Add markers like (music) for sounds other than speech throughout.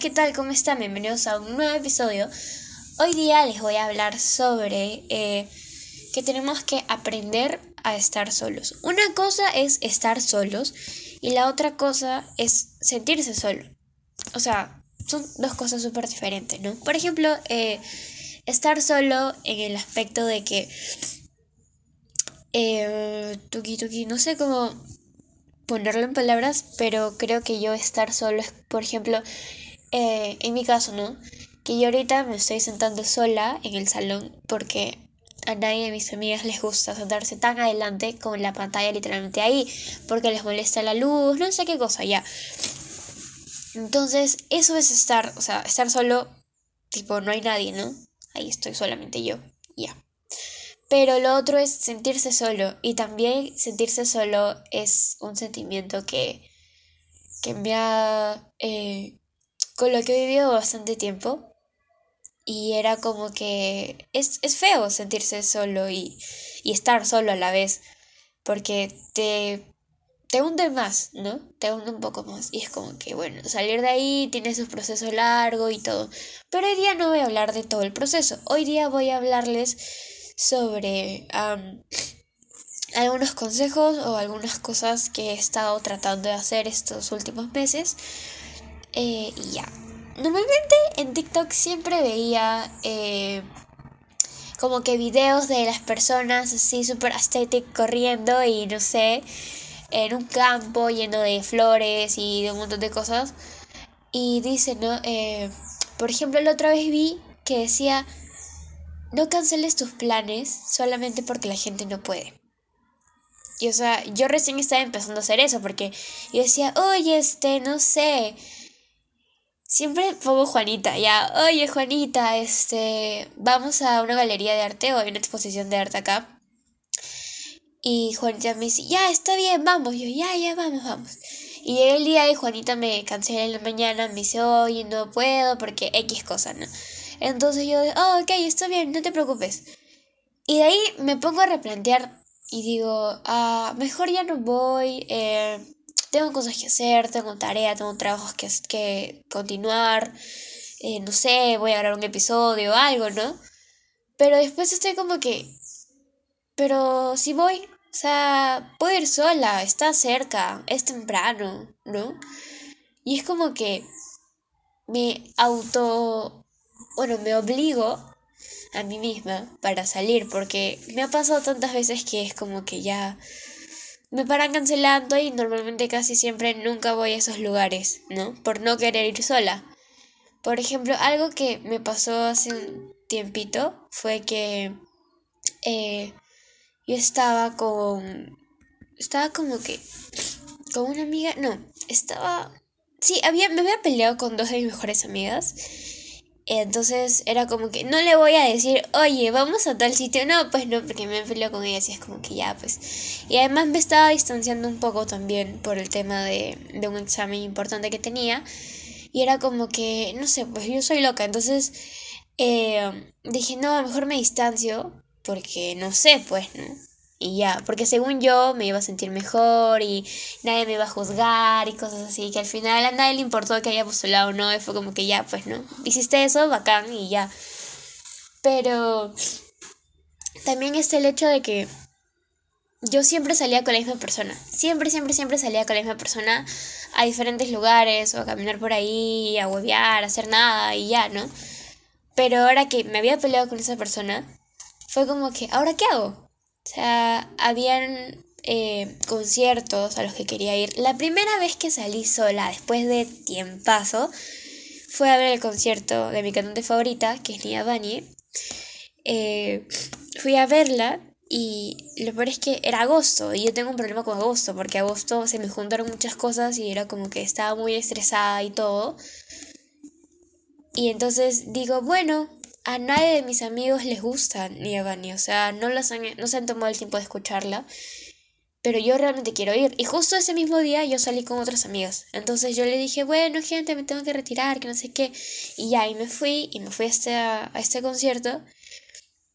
¿qué tal? ¿Cómo están? Bienvenidos a un nuevo episodio. Hoy día les voy a hablar sobre eh, que tenemos que aprender a estar solos. Una cosa es estar solos y la otra cosa es sentirse solo. O sea, son dos cosas súper diferentes, ¿no? Por ejemplo, eh, estar solo en el aspecto de que... Eh, tuki tuki, no sé cómo ponerlo en palabras, pero creo que yo estar solo es, por ejemplo, eh, en mi caso, ¿no? Que yo ahorita me estoy sentando sola en el salón porque a nadie de mis amigas les gusta sentarse tan adelante con la pantalla literalmente ahí, porque les molesta la luz, no sé qué cosa, ya. Entonces, eso es estar, o sea, estar solo, tipo, no hay nadie, ¿no? Ahí estoy solamente yo, ya. Pero lo otro es sentirse solo. Y también sentirse solo es un sentimiento que, que me ha... Eh, con lo que he vivido bastante tiempo. Y era como que es, es feo sentirse solo y, y estar solo a la vez. Porque te, te hunde más, ¿no? Te hunde un poco más. Y es como que, bueno, salir de ahí tiene su proceso largo y todo. Pero hoy día no voy a hablar de todo el proceso. Hoy día voy a hablarles sobre algunos consejos o algunas cosas que he estado tratando de hacer estos últimos meses. Eh, y ya. Normalmente en TikTok siempre veía eh, como que videos de las personas así super aesthetic corriendo y no sé, en un campo lleno de flores y de un montón de cosas. Y dice, ¿no? Eh, por ejemplo, la otra vez vi que decía no canceles tus planes solamente porque la gente no puede. Y o sea, yo recién estaba empezando a hacer eso porque yo decía, oye, este, no sé. Siempre pongo Juanita, ya, oye Juanita, este, vamos a una galería de arte o hay una exposición de arte acá. Y Juanita me dice, ya, está bien, vamos. Yo, ya, ya, vamos, vamos. Y llega el día y Juanita me cancela en la mañana, me dice, oye, no puedo porque X cosa, ¿no? Entonces yo, oh, ok, está bien, no te preocupes. Y de ahí me pongo a replantear y digo, ah, mejor ya no voy, eh, tengo cosas que hacer, tengo tarea, tengo trabajos que, que continuar, eh, no sé, voy a grabar un episodio o algo, ¿no? Pero después estoy como que, pero si voy, o sea, puedo ir sola, está cerca, es temprano, ¿no? Y es como que me auto bueno, me obligo a mí misma para salir, porque me ha pasado tantas veces que es como que ya me paran cancelando y normalmente casi siempre nunca voy a esos lugares, ¿no? Por no querer ir sola. Por ejemplo, algo que me pasó hace un tiempito fue que eh, yo estaba con... Estaba como que... Con una amiga... No, estaba... Sí, había, me había peleado con dos de mis mejores amigas entonces era como que no le voy a decir, oye, vamos a tal sitio. No, pues no, porque me peleado con ella y es como que ya, pues. Y además me estaba distanciando un poco también por el tema de, de un examen importante que tenía. Y era como que, no sé, pues yo soy loca. Entonces eh, dije, no, mejor me distancio porque no sé, pues, ¿no? Y ya, porque según yo me iba a sentir mejor y nadie me iba a juzgar y cosas así, que al final a nadie le importó que haya postulado o no, y fue como que ya, pues no, hiciste eso, bacán y ya. Pero también está el hecho de que yo siempre salía con la misma persona, siempre, siempre, siempre salía con la misma persona a diferentes lugares o a caminar por ahí, a huevear, a hacer nada y ya, ¿no? Pero ahora que me había peleado con esa persona, fue como que, ¿ahora qué hago? O sea, habían eh, conciertos a los que quería ir. La primera vez que salí sola, después de tiempazo, fue a ver el concierto de mi cantante favorita, que es Nia Bani. Eh, fui a verla y lo peor es que era agosto y yo tengo un problema con agosto porque agosto se me juntaron muchas cosas y era como que estaba muy estresada y todo. Y entonces digo, bueno, a nadie de mis amigos les gusta Nievani, o sea, no, las han, no se han tomado el tiempo de escucharla, pero yo realmente quiero ir. Y justo ese mismo día yo salí con otras amigas, entonces yo le dije, bueno, gente, me tengo que retirar, que no sé qué, y ya, y me fui, y me fui a este, a este concierto,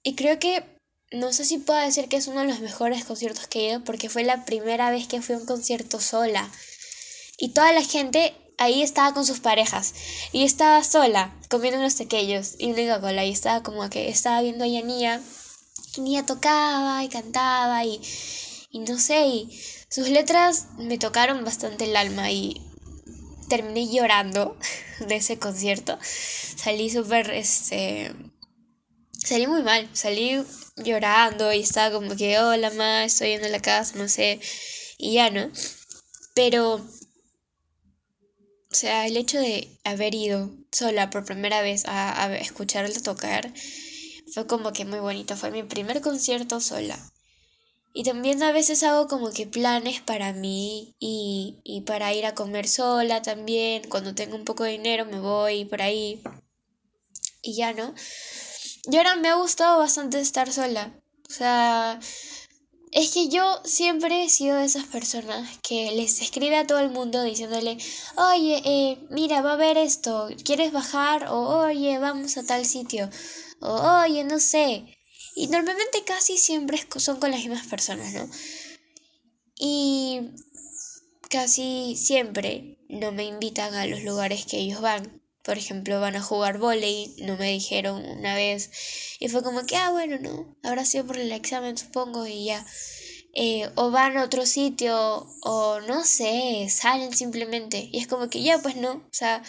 y creo que, no sé si puedo decir que es uno de los mejores conciertos que he ido, porque fue la primera vez que fui a un concierto sola. Y toda la gente ahí estaba con sus parejas y estaba sola comiendo unos pequeños y una Coca-Cola y estaba como que estaba viendo a Nia y Nia tocaba y cantaba y, y no sé, y sus letras me tocaron bastante el alma y terminé llorando (laughs) de ese concierto. Salí súper, este... Salí muy mal, salí llorando y estaba como que, hola, ma, estoy yendo a la casa, no sé, y ya, ¿no? Pero, o sea, el hecho de haber ido sola por primera vez a, a escucharla tocar fue como que muy bonito, fue mi primer concierto sola. Y también a veces hago como que planes para mí y, y para ir a comer sola también. Cuando tengo un poco de dinero me voy por ahí. Y ya, ¿no? Y ahora me ha gustado bastante estar sola. O sea, es que yo siempre he sido de esas personas que les escribe a todo el mundo diciéndole, oye, eh, mira, va a haber esto, ¿quieres bajar? O oye, vamos a tal sitio. O oye, no sé. Y normalmente casi siempre son con las mismas personas, ¿no? Y casi siempre no me invitan a los lugares que ellos van. Por ejemplo, van a jugar volei, no me dijeron una vez. Y fue como que, ah, bueno, no, habrá sido por el examen, supongo, y ya. Eh, o van a otro sitio, o no sé, salen simplemente. Y es como que ya, pues no. O sea,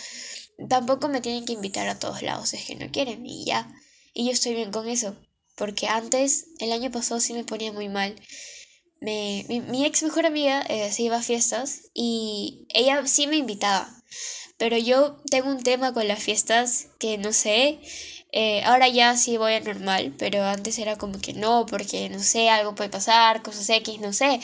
tampoco me tienen que invitar a todos lados, es que no quieren, y ya. Y yo estoy bien con eso. Porque antes, el año pasado sí me ponía muy mal. Me, mi, ex mejor amiga eh, se iba a fiestas y ella sí me invitaba. Pero yo tengo un tema con las fiestas que no sé. Eh, ahora ya sí voy a normal, pero antes era como que no, porque no sé, algo puede pasar, cosas X, no sé.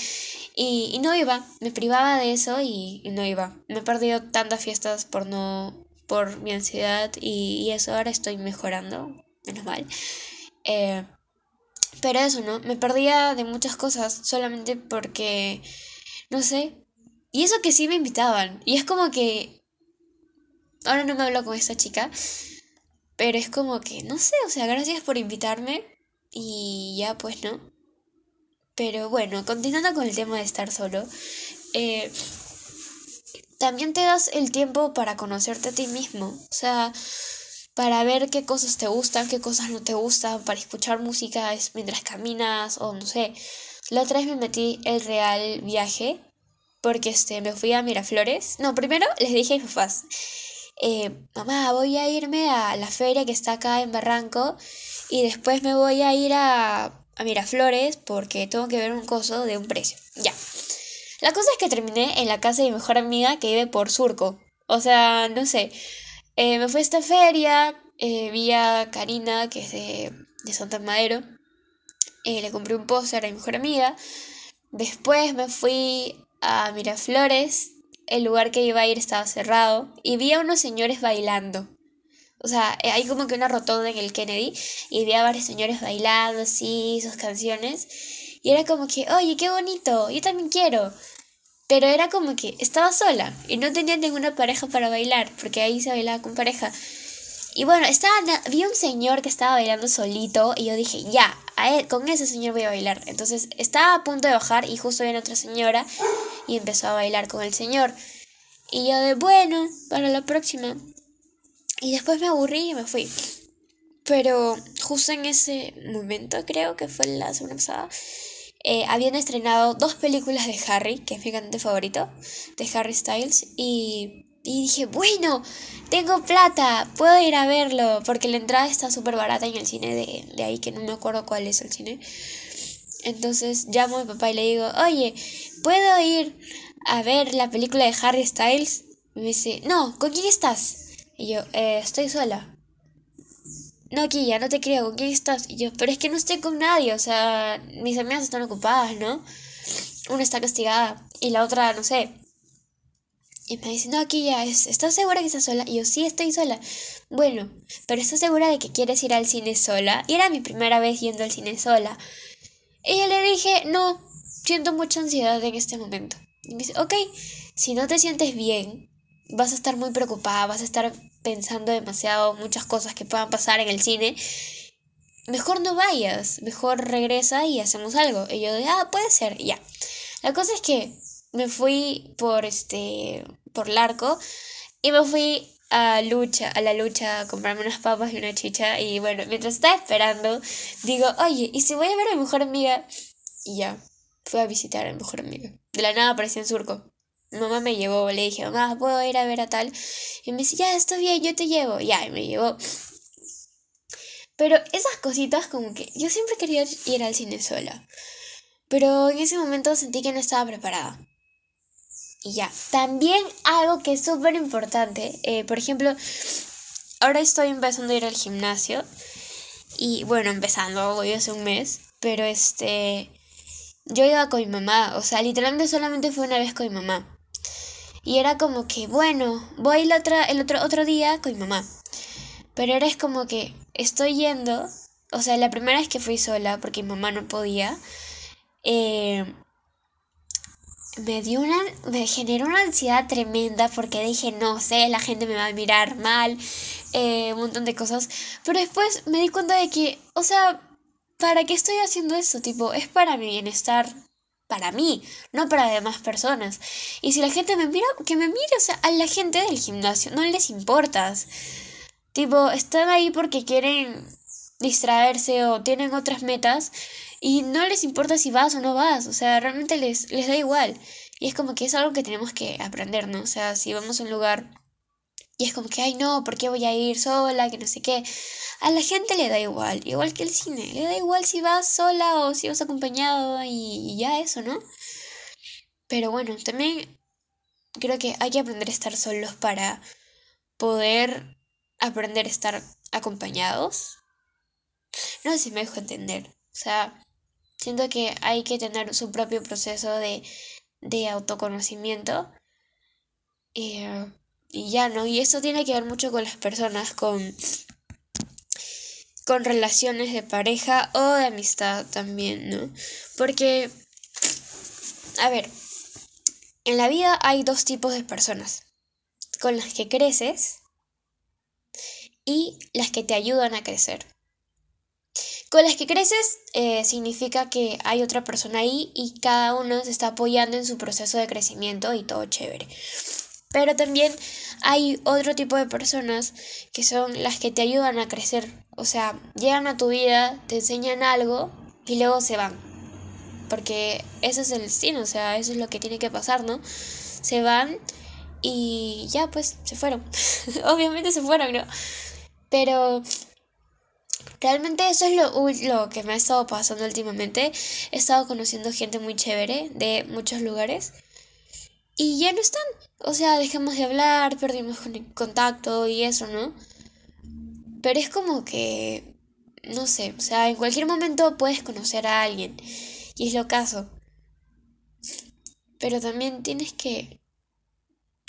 Y, no iba, me privaba de eso y, no iba. Me he perdido tantas fiestas por no, por mi ansiedad y, y eso ahora estoy mejorando, menos mal. Eh, pero eso, ¿no? Me perdía de muchas cosas solamente porque, no sé. Y eso que sí me invitaban. Y es como que... Ahora no me hablo con esta chica. Pero es como que, no sé, o sea, gracias por invitarme. Y ya, pues, ¿no? Pero bueno, continuando con el tema de estar solo. Eh, también te das el tiempo para conocerte a ti mismo. O sea, para ver qué cosas te gustan, qué cosas no te gustan, para escuchar música mientras caminas o no sé. La otra vez me metí el real viaje porque este, me fui a Miraflores. No, primero les dije a papás, eh, mamá, voy a irme a la feria que está acá en Barranco y después me voy a ir a, a Miraflores porque tengo que ver un coso de un precio. Ya. La cosa es que terminé en la casa de mi mejor amiga que vive por Surco. O sea, no sé. Eh, me fui a esta feria, eh, vi a Karina, que es de, de Santa Madero, le compré un póster a mi mejor amiga. Después me fui a Miraflores, el lugar que iba a ir estaba cerrado, y vi a unos señores bailando. O sea, hay como que una rotonda en el Kennedy, y vi a varios señores bailando así, sus canciones. Y era como que, oye, qué bonito, yo también quiero. Pero era como que estaba sola y no tenía ninguna pareja para bailar, porque ahí se bailaba con pareja. Y bueno, estaba, vi un señor que estaba bailando solito y yo dije, ya, a con ese señor voy a bailar. Entonces estaba a punto de bajar y justo viene otra señora y empezó a bailar con el señor. Y yo de, bueno, para la próxima. Y después me aburrí y me fui. Pero justo en ese momento, creo que fue la semana pasada, eh, habían estrenado dos películas de Harry, que es mi cantante favorito, de Harry Styles, y, dije, bueno, tengo plata, puedo ir a verlo, porque la entrada está súper barata en el cine de, de ahí, que no me acuerdo cuál es el cine. Entonces llamo a mi papá y le digo, oye, ¿puedo ir a ver la película de Harry Styles? Y me dice, no, ¿con quién estás? Y yo, eh, estoy sola no, ya no te creo, ¿con quién estás? Y yo, pero es que no estoy con nadie, o sea, mis amigas están ocupadas, ¿no? Una está castigada y la otra, no sé. Y me dice, no, aquí ya es, ¿estás segura que estás sola? Y yo, sí, estoy sola. Bueno, pero ¿estás segura de que quieres ir al cine sola? Y era mi primera vez yendo al cine sola. Y yo le dije, no, siento mucha ansiedad en este momento. Y me dice, ok, si no te sientes bien, vas a estar muy preocupada, vas a estar pensando demasiado muchas cosas que puedan pasar en el cine, mejor no vayas, mejor regresa y hacemos algo. Y yo de, ah, puede ser, ya. La cosa es que me fui por este por Larco y me fui a lucha, a la lucha a comprarme unas papas y una chicha y bueno, mientras estaba esperando, digo, "Oye, ¿y si voy a ver a mi mejor amiga?" Y ya, fui a visitar a mi mejor amiga. De la nada apareció en Surco. Mi mamá me llevó, le dije, "Mamá, ¿puedo ir a ver a tal?" Y me dice, "Ya, está bien, yo te llevo." Ya, y me llevó. Pero esas cositas como que yo siempre quería ir al cine sola. Pero en ese momento sentí que no estaba preparada. Y ya. También algo que es súper importante. eh, por ejemplo, ahora estoy empezando a ir al gimnasio. Y bueno, empezando, voy hace un mes. Pero este. Yo iba con mi mamá. O sea, literalmente solamente fue una vez con mi mamá. Y era como que, bueno, voy el otro, el otro, otro día con mi mamá. Pero ahora es como que estoy yendo. O sea, la primera vez que fui sola, porque mi mamá no podía. Eh, me dio una, me generó una ansiedad tremenda porque dije, no sé, la gente me va a mirar mal, eh, un montón de cosas. Pero después me di cuenta de que, o sea, ¿para qué estoy haciendo eso? Tipo, es para mi bienestar, para mí, no para demás personas. Y si la gente me mira, que me mire, o sea, a la gente del gimnasio, no les importas. Tipo, están ahí porque quieren distraerse o tienen otras metas y no les importa si vas o no vas, o sea, realmente les, les da igual. Y es como que es algo que tenemos que aprender, ¿no? O sea, si vamos a un lugar y es como que, ay, no, ¿por qué voy a ir sola? Que no sé qué. A la gente le da igual, igual que el cine. Le da igual si vas sola o si vas acompañado y, y ya eso, ¿no? Pero bueno, también creo que hay que aprender a estar solos para poder aprender a estar acompañados. No sé si me dejo entender. O sea, siento que hay que tener su propio proceso de, de autoconocimiento. Y, y ya, ¿no? Y eso tiene que ver mucho con las personas, con, con relaciones de pareja o de amistad también, ¿no? Porque, a ver, en la vida hay dos tipos de personas. Con las que creces y las que te ayudan a crecer. Con las que creces eh, significa que hay otra persona ahí y cada uno se está apoyando en su proceso de crecimiento y todo chévere. Pero también hay otro tipo de personas que son las que te ayudan a crecer. O sea, llegan a tu vida, te enseñan algo y luego se van. Porque ese es el destino, o sea, eso es lo que tiene que pasar, ¿no? Se van y ya pues se fueron. (laughs) Obviamente se fueron, ¿no? Pero realmente eso es lo, lo que me ha estado pasando últimamente. He estado conociendo gente muy chévere de muchos lugares. Y ya no están. O sea, dejamos de hablar, perdimos contacto y eso, ¿no? Pero es como que, no sé, o sea, en cualquier momento puedes conocer a alguien. Y es lo caso. Pero también tienes que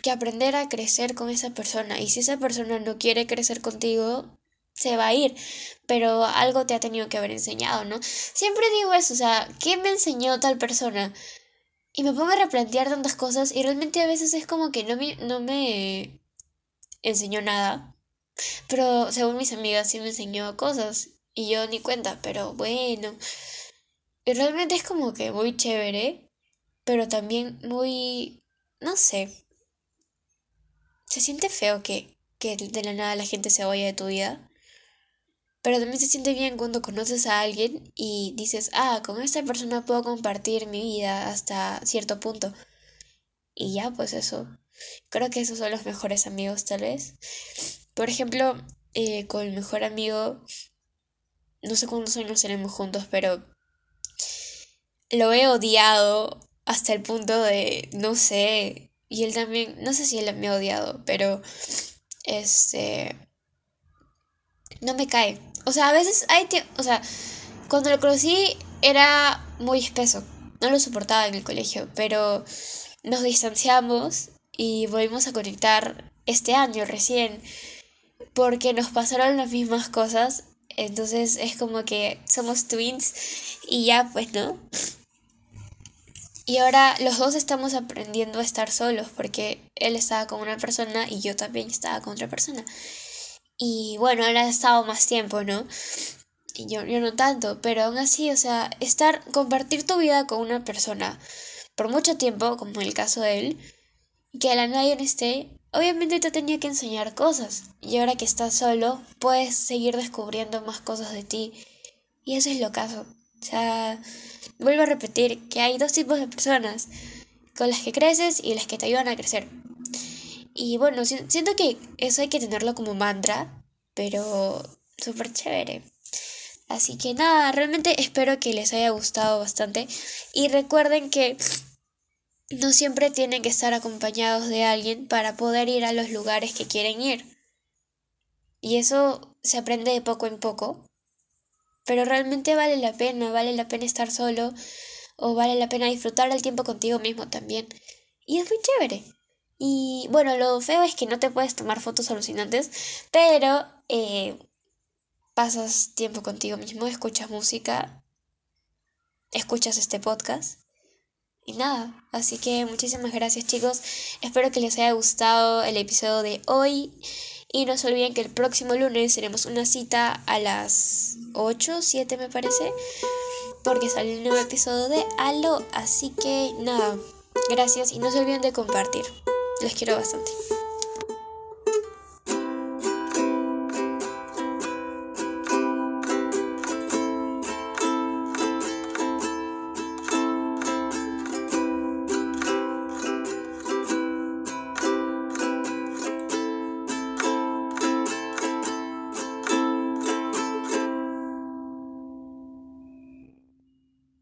que aprender a crecer con esa persona. Y si esa persona no quiere crecer contigo, se va a ir. Pero algo te ha tenido que haber enseñado, ¿no? Siempre digo eso, o sea, ¿qué me enseñó tal persona? Y me pongo a replantear tantas cosas y realmente a veces es como que no me, no me enseñó nada. Pero según mis amigas sí me enseñó cosas y yo ni cuenta, pero bueno. Y realmente es como que muy chévere, pero también muy, no sé, se siente feo que, que de la nada la gente se vaya de tu vida. Pero también se siente bien cuando conoces a alguien y dices, ah, con esta persona puedo compartir mi vida hasta cierto punto. Y ya, pues eso. Creo que esos son los mejores amigos, tal vez. Por ejemplo, eh, con el mejor amigo, no sé cuántos años tenemos juntos, pero lo he odiado hasta el punto de, no sé, y él también, no sé si él me ha odiado, pero este no me cae. O sea, a veces hay o sea, cuando lo conocí era muy espeso. No lo soportaba en el colegio, pero nos distanciamos y volvimos a conectar este año recién porque nos pasaron las mismas cosas. Entonces es como que somos twins y ya pues, ¿no? Y ahora los dos estamos aprendiendo a estar solos porque él estaba con una persona y yo también estaba con otra persona. Y bueno, él ha estado más tiempo, ¿no? Y yo, yo no tanto, pero aún así, o sea, estar, compartir tu vida con una persona, por mucho tiempo, como en el caso de él, que a la nadie esté, obviamente te tenía que enseñar cosas. Y ahora que estás solo, puedes seguir descubriendo más cosas de ti. Y eso es lo caso. O sea, vuelvo a repetir que hay dos tipos de personas, con las que creces y las que te ayudan a crecer. Y bueno, siento que eso hay que tenerlo como mantra, pero súper chévere. Así que nada, realmente espero que les haya gustado bastante. Y recuerden que no siempre tienen que estar acompañados de alguien para poder ir a los lugares que quieren ir. Y eso se aprende de poco en poco. Pero realmente vale la pena, vale la pena estar solo o vale la pena disfrutar el tiempo contigo mismo también. Y es muy chévere. Y bueno, lo feo es que no te puedes tomar fotos alucinantes, pero eh, pasas tiempo contigo mismo, escuchas música, escuchas este podcast. Y nada, así que muchísimas gracias chicos, espero que les haya gustado el episodio de hoy y no se olviden que el próximo lunes tenemos una cita a las 8, 7 me parece, porque sale el nuevo episodio de Halo, así que nada, gracias y no se olviden de compartir. Les quiero bastante.